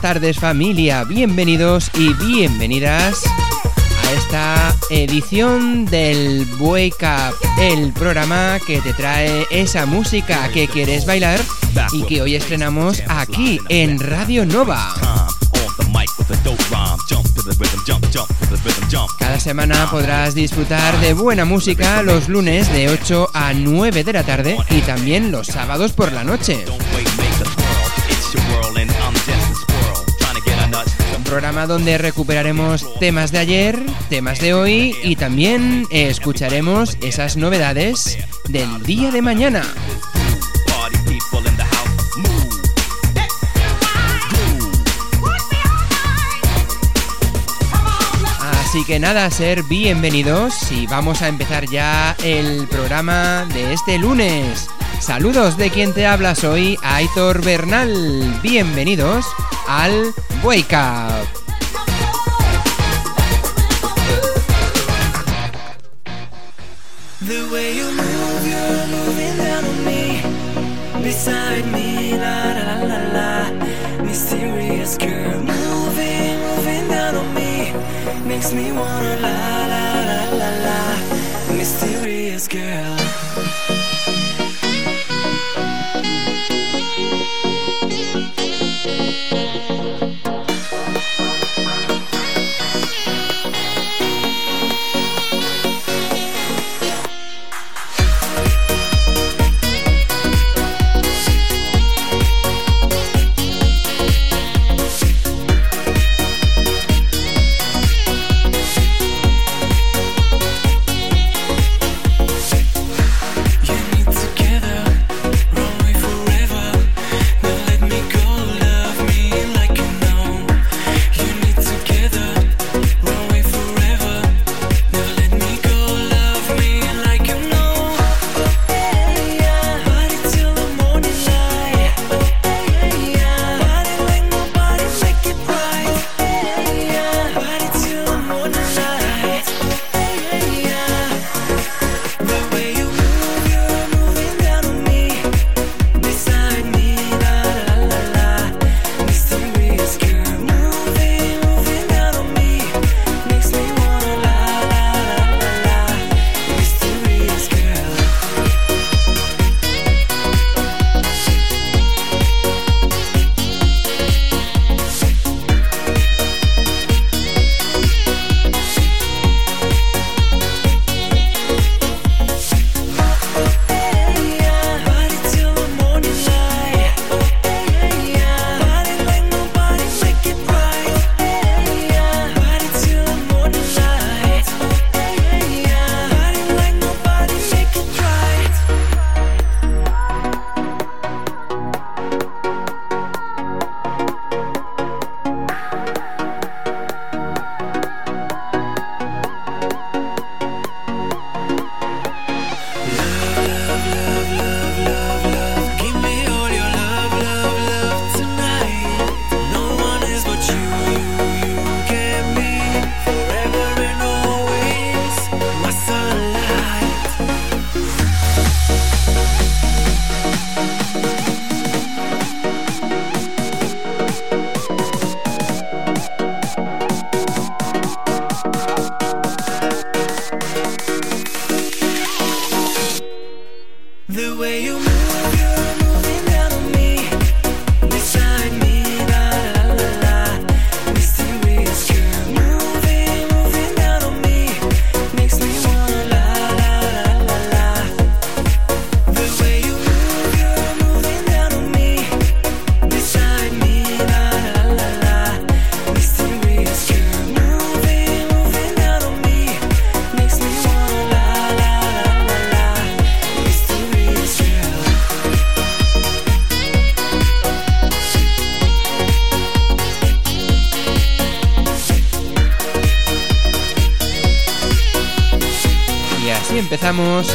tardes familia, bienvenidos y bienvenidas a esta edición del Wake Up, el programa que te trae esa música que quieres bailar y que hoy estrenamos aquí en Radio Nova. Cada semana podrás disfrutar de buena música los lunes de 8 a 9 de la tarde y también los sábados por la noche. Programa donde recuperaremos temas de ayer, temas de hoy y también escucharemos esas novedades del día de mañana. Así que nada, ser bienvenidos y vamos a empezar ya el programa de este lunes. Saludos de quien te hablas hoy, Aitor Bernal. Bienvenidos al Wake Up. The way you move, you're moving down on me, beside me, la la la la, mysterious girl, moving, moving down on me, makes me wanna la la la la la, mysterious girl.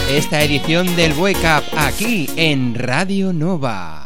Esta edición del Wake aquí en Radio Nova.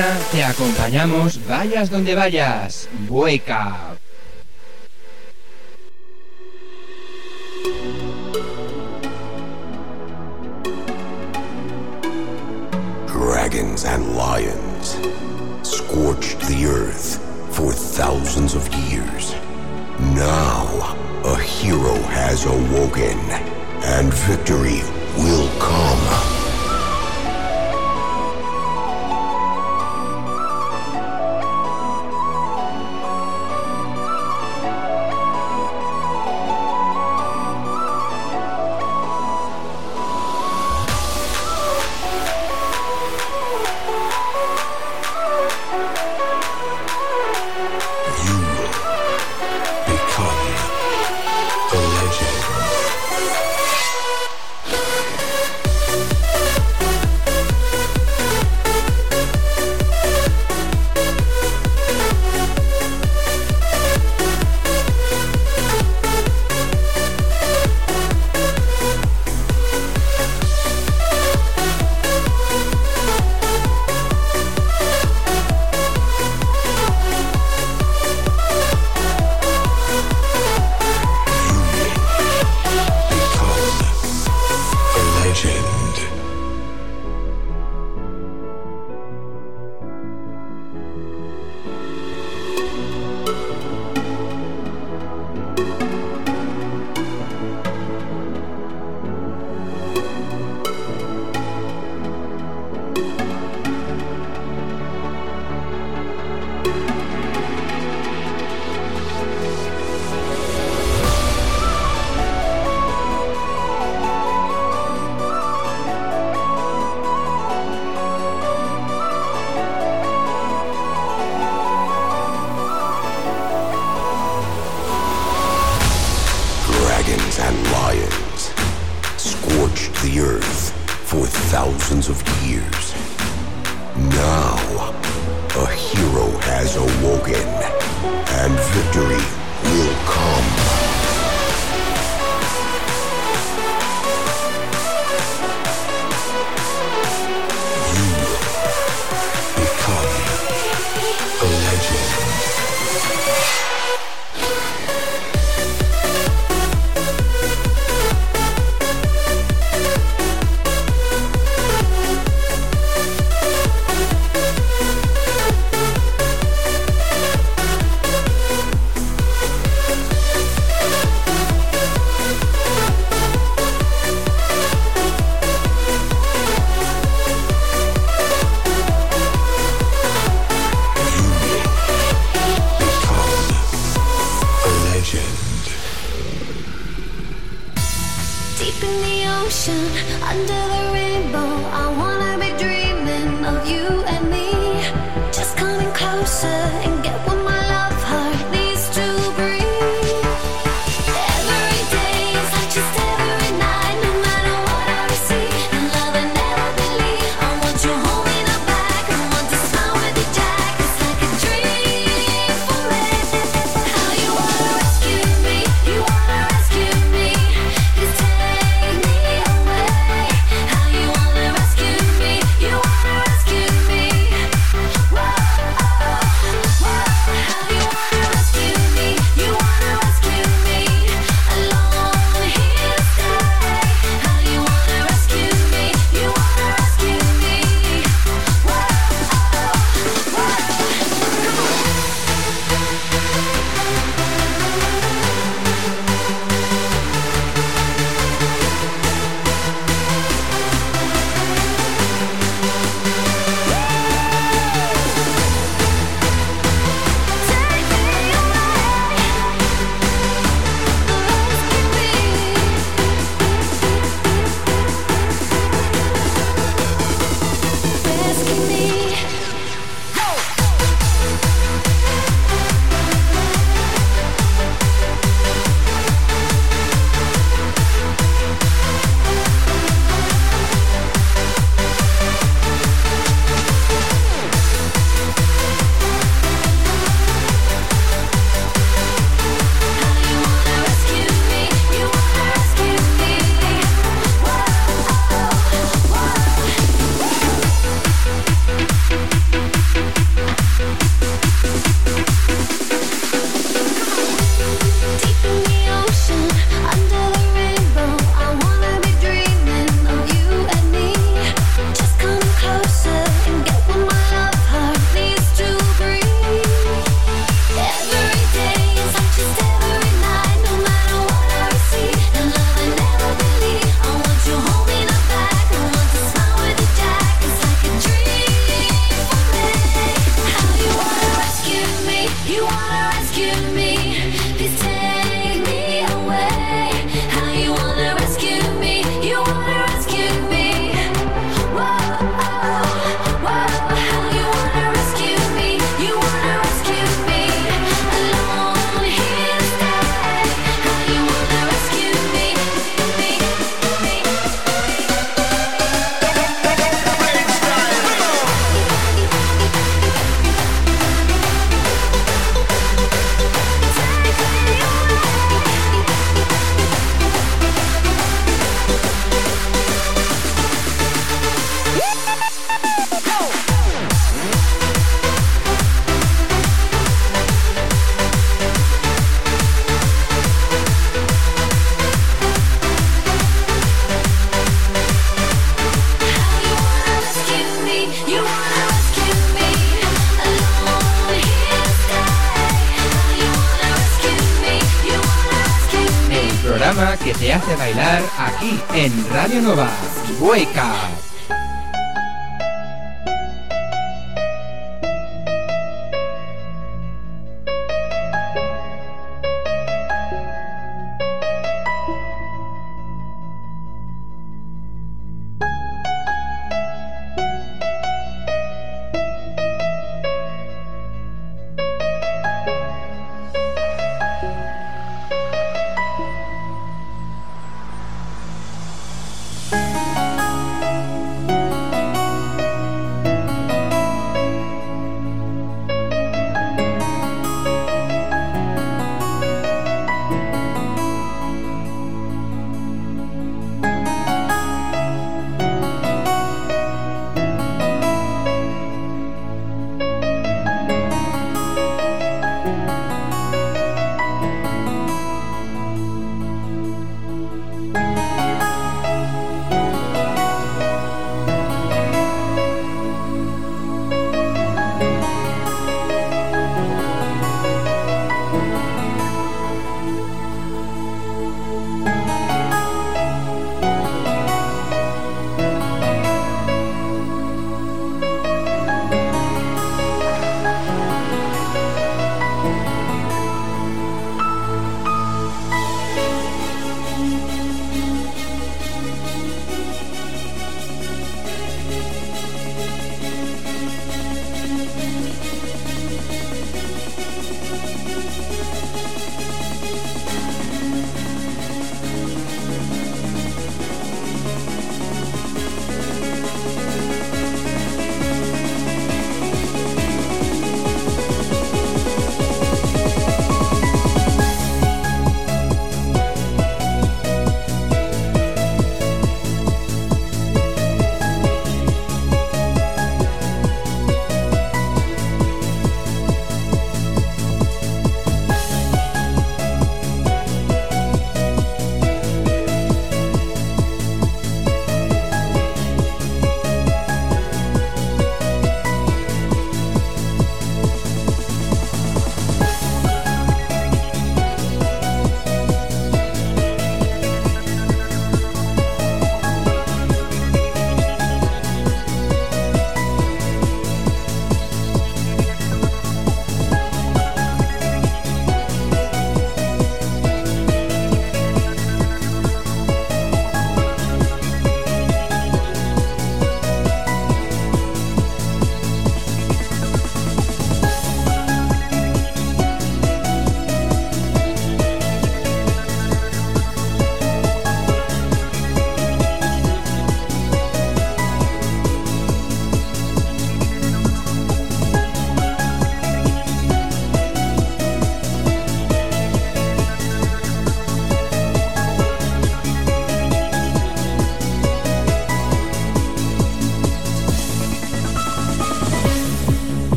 Semana te acompañamos vayas donde vayas. Wake. Dragons and lions scorched the earth for thousands of years. Now, a hero has awoken, and victory will come. ocean under the rainbow. I wanna be dreaming of you. que te hace bailar aquí en Radio Nova. Wake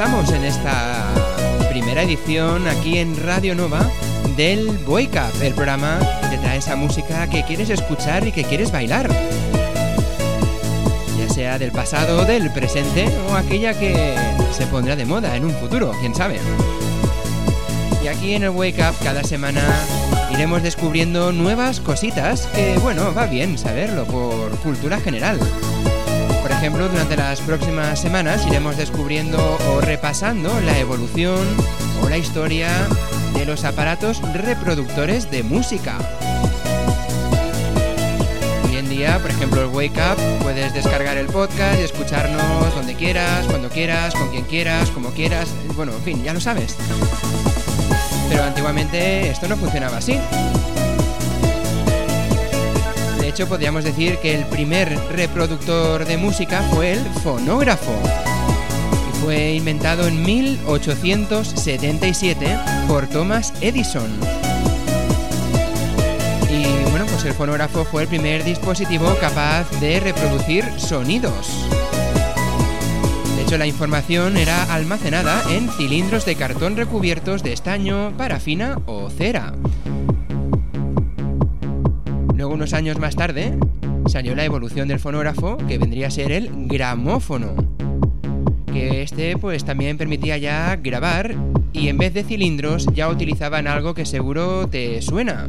estamos en esta primera edición aquí en Radio Nova del Wake Up, el programa que te trae esa música que quieres escuchar y que quieres bailar. Ya sea del pasado, del presente o aquella que se pondrá de moda en un futuro, quién sabe. Y aquí en el Wake Up cada semana iremos descubriendo nuevas cositas que, bueno, va bien saberlo por cultura general. Por ejemplo, durante las próximas semanas iremos descubriendo o repasando la evolución o la historia de los aparatos reproductores de música. Hoy en día, por ejemplo, el Wake Up, puedes descargar el podcast y escucharnos donde quieras, cuando quieras, con quien quieras, como quieras. Bueno, en fin, ya lo sabes. Pero antiguamente esto no funcionaba así. De hecho, podríamos decir que el primer reproductor de música fue el fonógrafo. Y fue inventado en 1877 por Thomas Edison. Y bueno, pues el fonógrafo fue el primer dispositivo capaz de reproducir sonidos. De hecho, la información era almacenada en cilindros de cartón recubiertos de estaño, parafina o cera. Unos años más tarde, salió la evolución del fonógrafo, que vendría a ser el gramófono. Que este, pues también permitía ya grabar y en vez de cilindros ya utilizaban algo que seguro te suena.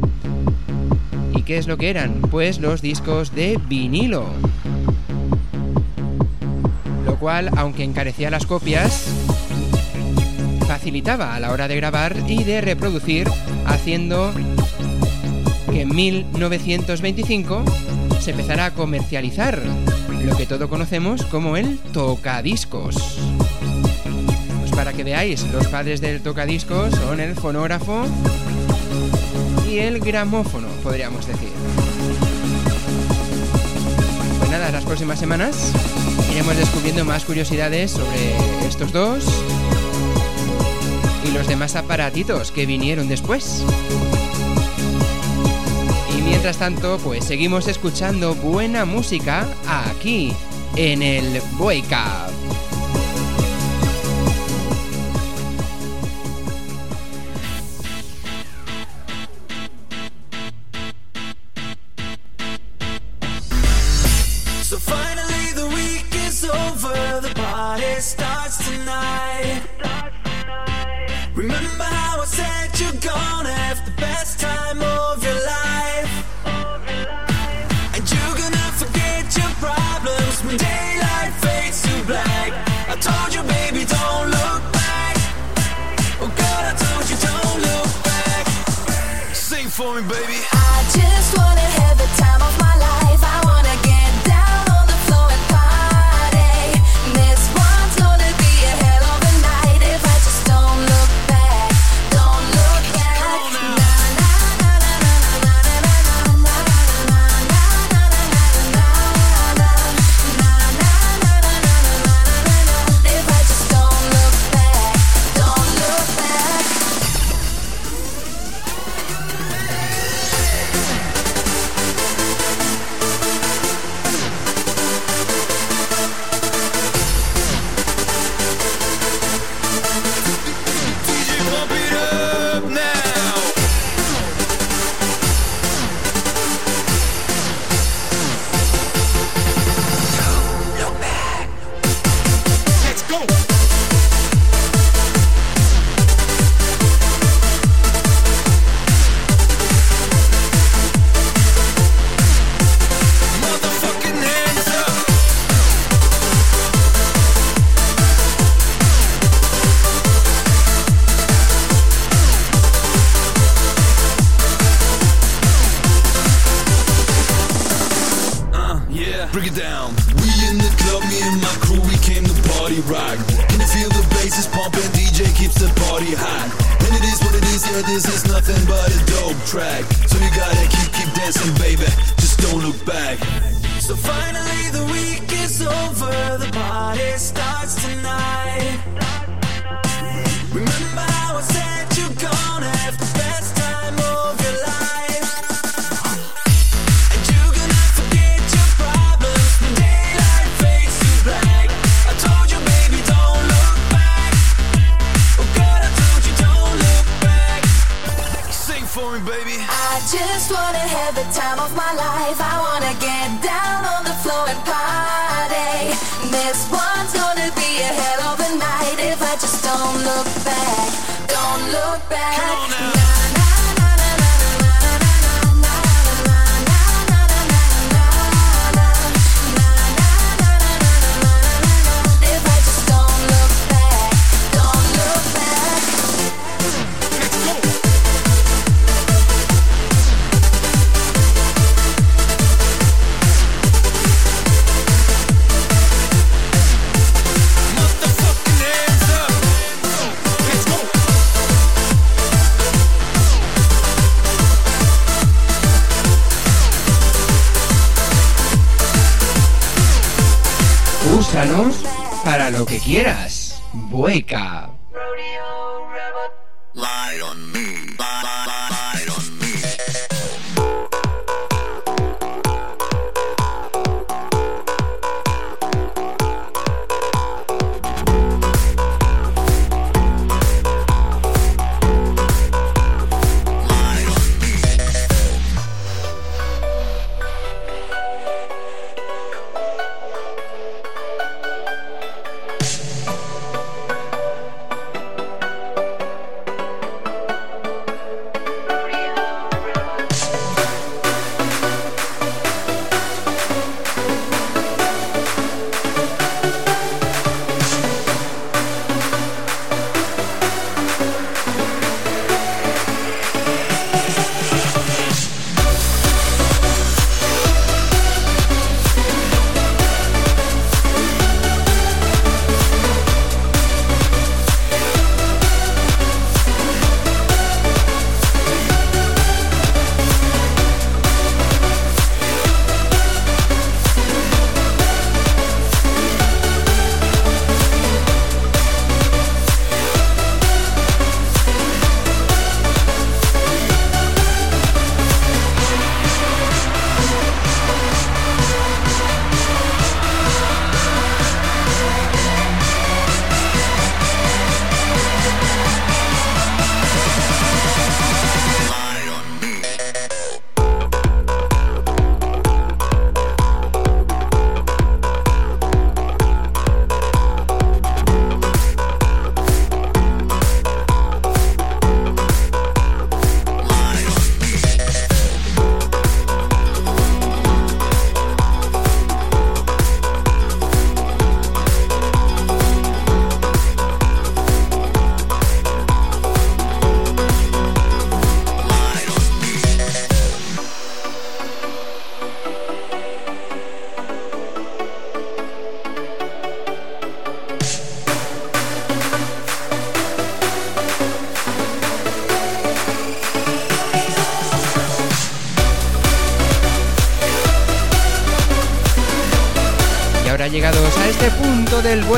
¿Y qué es lo que eran? Pues los discos de vinilo. Lo cual, aunque encarecía las copias, facilitaba a la hora de grabar y de reproducir, haciendo que en 1925 se empezará a comercializar lo que todos conocemos como el tocadiscos. Pues para que veáis, los padres del tocadiscos son el fonógrafo y el gramófono, podríamos decir. Pues nada, las próximas semanas iremos descubriendo más curiosidades sobre estos dos y los demás aparatitos que vinieron después. Mientras tanto, pues seguimos escuchando buena música aquí en el Up. Para lo que quieras. Bueca.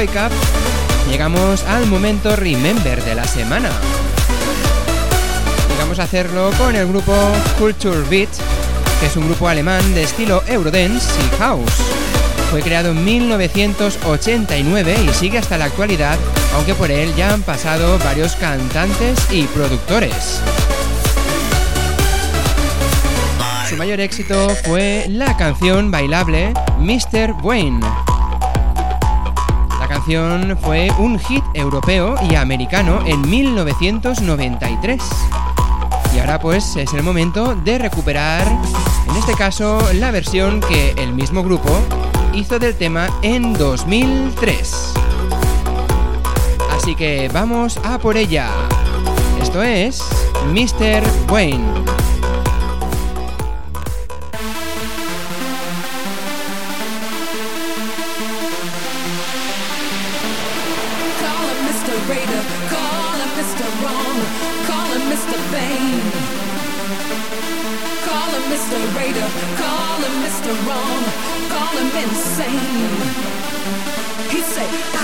Wake Up, llegamos al momento Remember de la semana. Y vamos a hacerlo con el grupo Culture Beat, que es un grupo alemán de estilo Eurodance y House. Fue creado en 1989 y sigue hasta la actualidad, aunque por él ya han pasado varios cantantes y productores. Su mayor éxito fue la canción bailable Mr. Wayne. Fue un hit europeo y americano en 1993. Y ahora pues es el momento de recuperar, en este caso, la versión que el mismo grupo hizo del tema en 2003. Así que vamos a por ella. Esto es Mr. Wayne. Call him Mr. Wrong, call him insane. He said,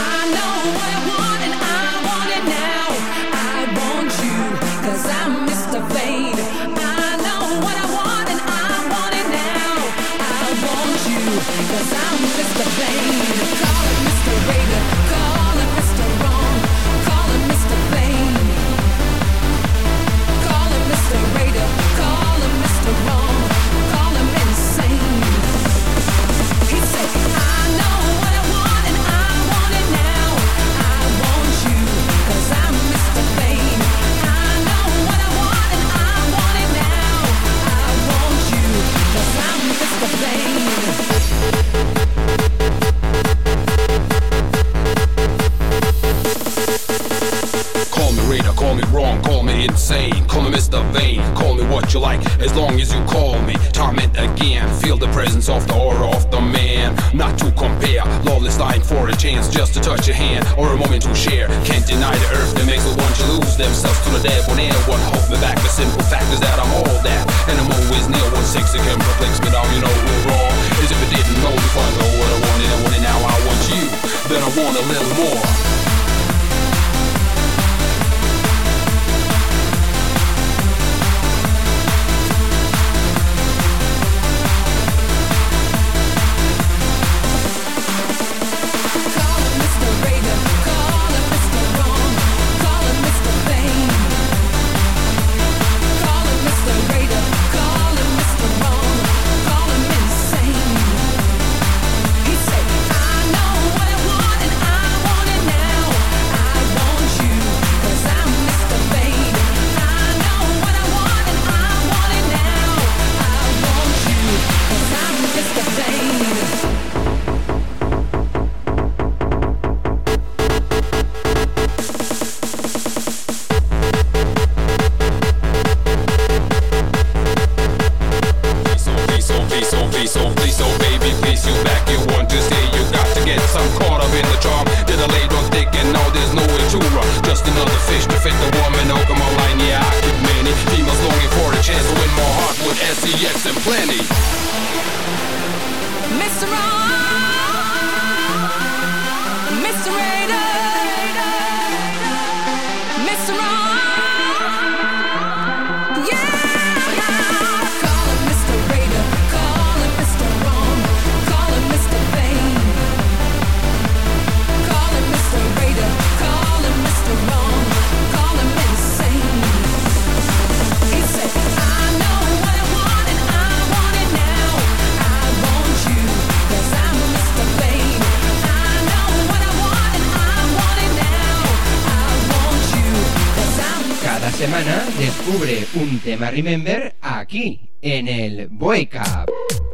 as long as you call me. Time and again, feel the presence of the aura of the man. Not to compare, lawless lying for a chance just to touch your hand or a moment to share. Can't deny the earth that makes a bunch to lose themselves to the dead one and one hold me back. The simple fact is that I'm all that, and I'm always near one six can Perplex me now, you know we're wrong. As if it didn't know, if I know what I wanted, I wanted now, I want you. Then I want a little more. semana descubre un tema Remember aquí, en el Boy Cup.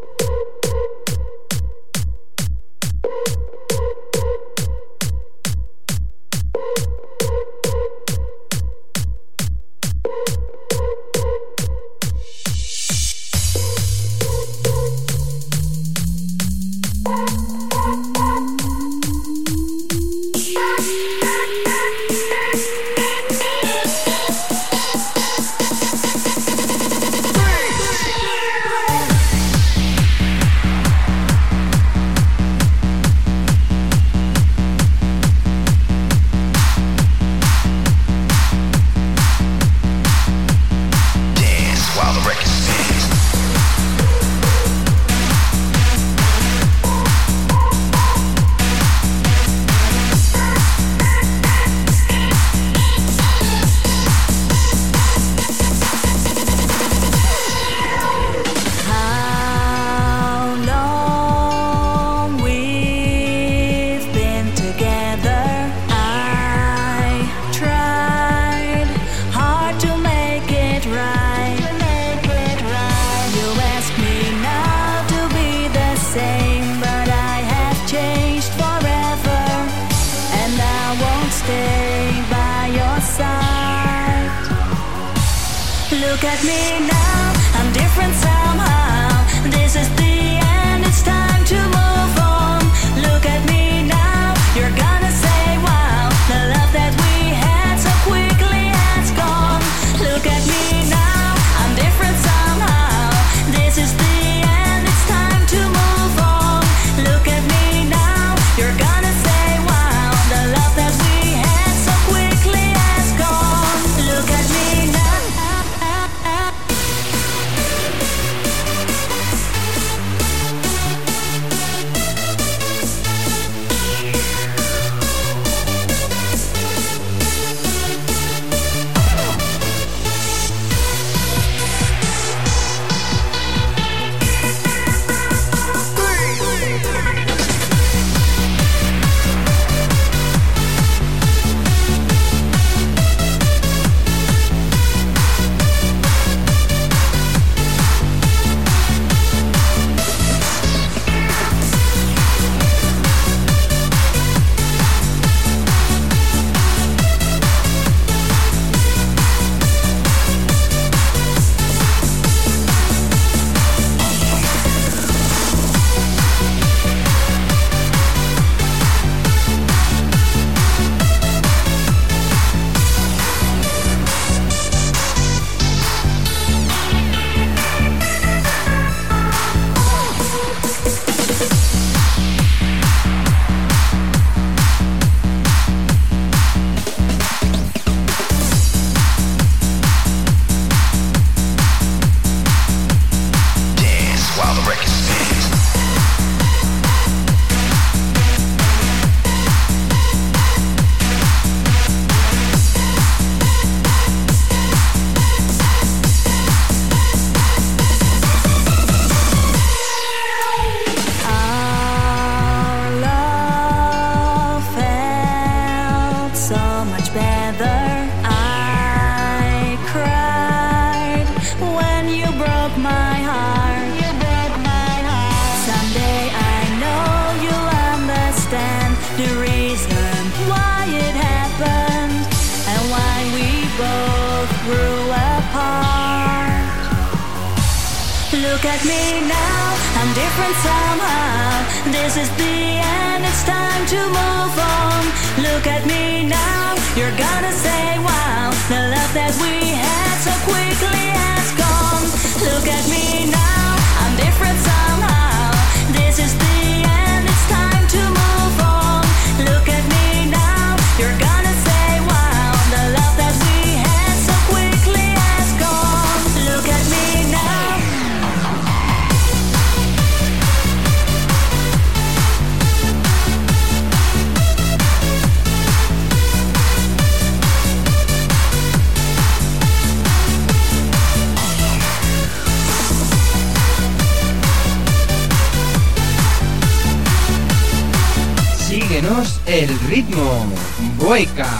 Boica.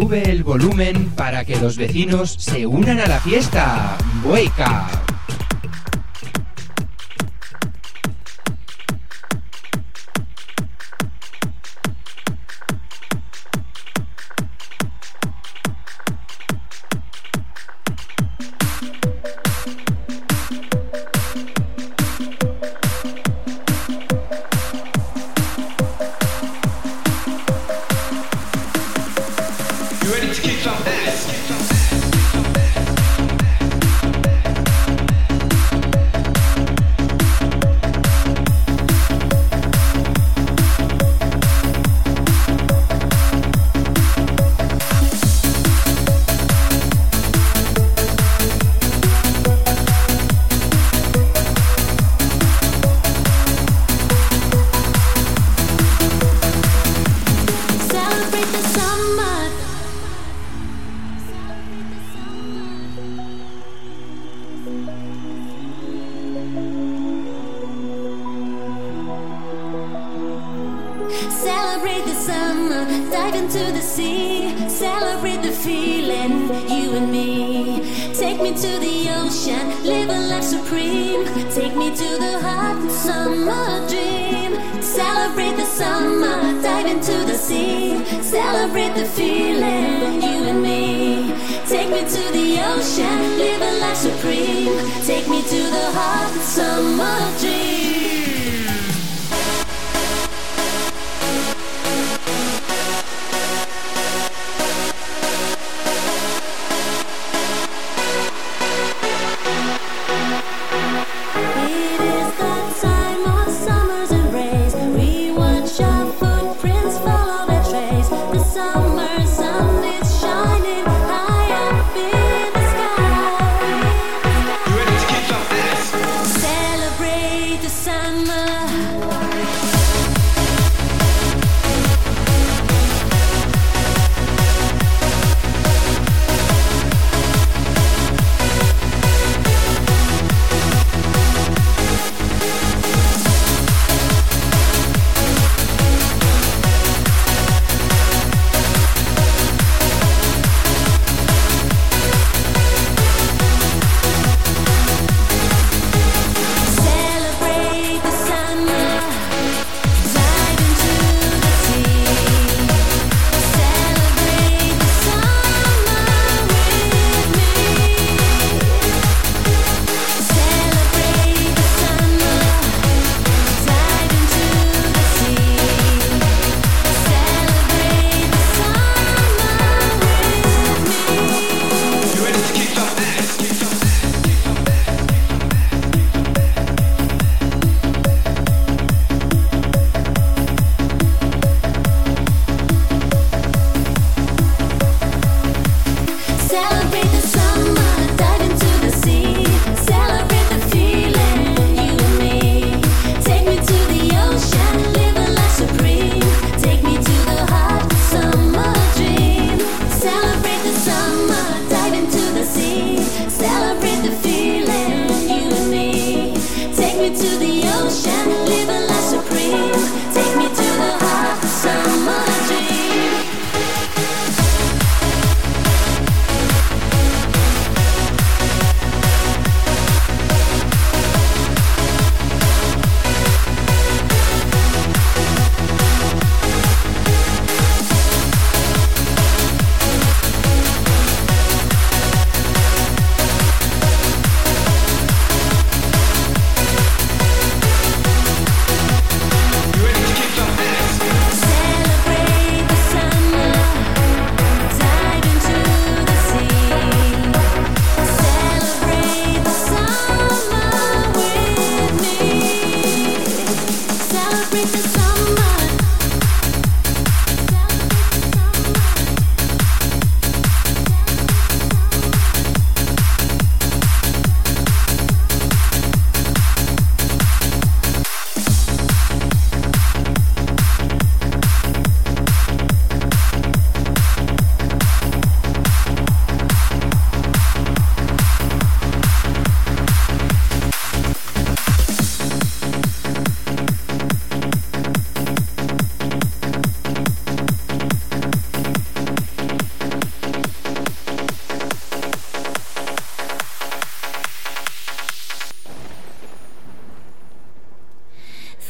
Sube el volumen para que los vecinos se unan a la fiesta. ¡Bueca!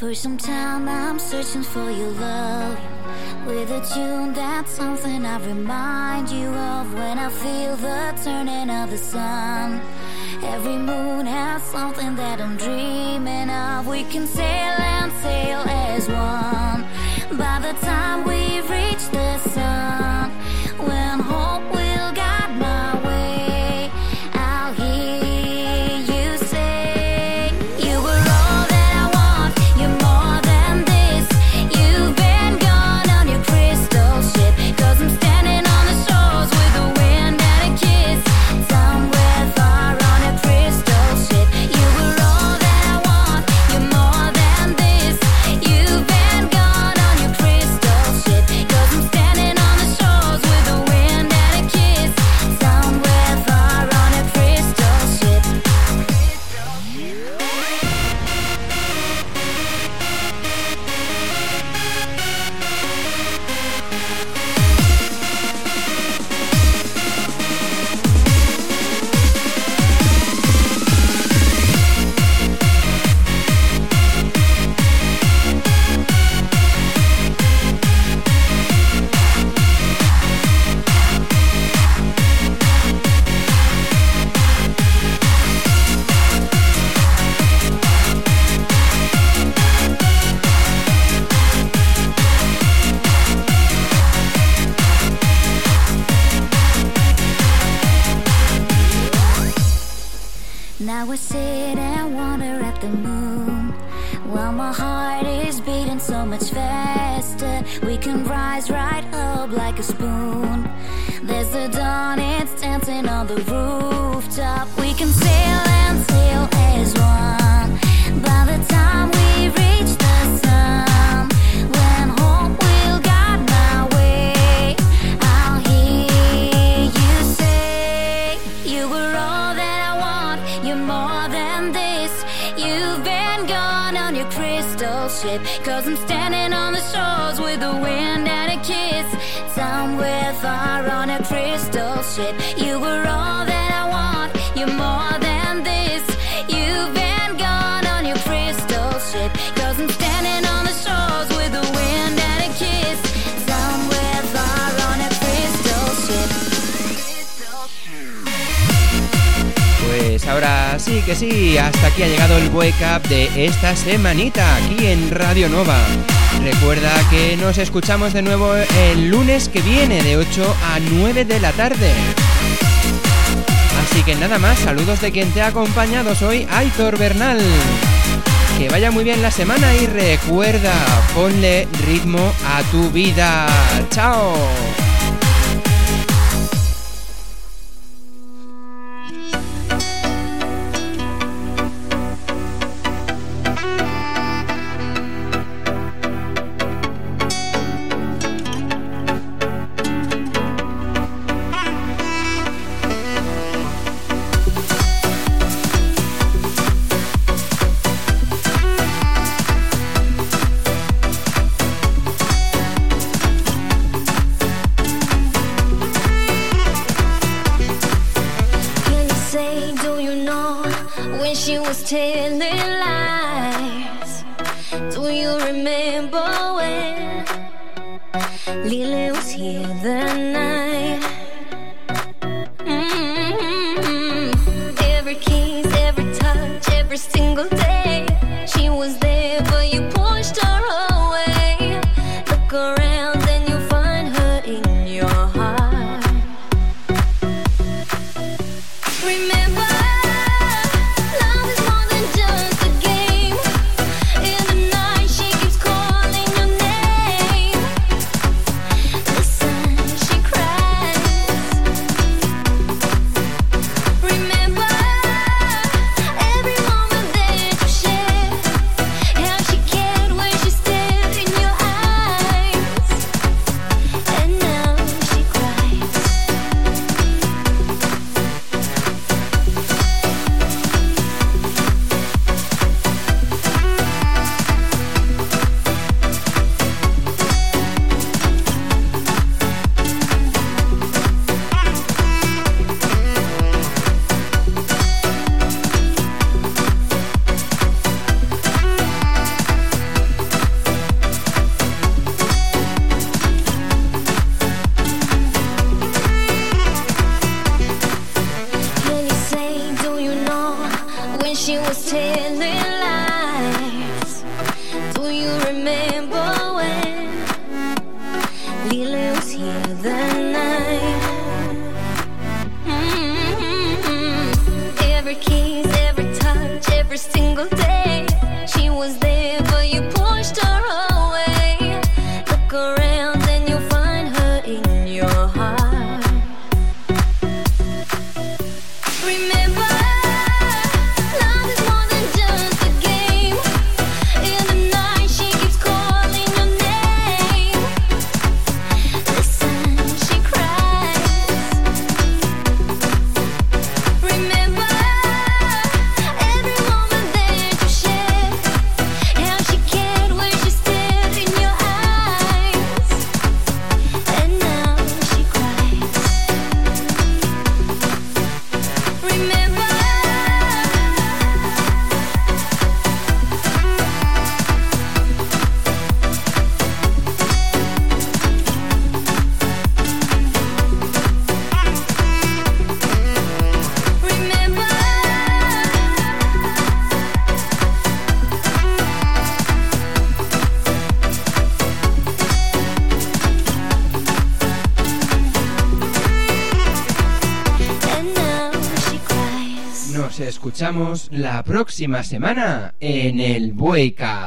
For some time I'm searching for your love. With a tune that's something I remind you of when I feel the turning of the sun. Every moon has something that I'm dreaming of. We can sail and sail as one. By the time we reach Now I sit and wonder at the moon. While my heart is beating so much faster. We can rise right up like a spoon. There's the dawn, it's dancing on the rooftop. We can sail and sail as que sí, hasta aquí ha llegado el Wake Up de esta semanita aquí en Radio Nova. Recuerda que nos escuchamos de nuevo el lunes que viene de 8 a 9 de la tarde. Así que nada más, saludos de quien te ha acompañado, soy Aitor Bernal. Que vaya muy bien la semana y recuerda, ponle ritmo a tu vida. ¡Chao! take la próxima semana en el Up.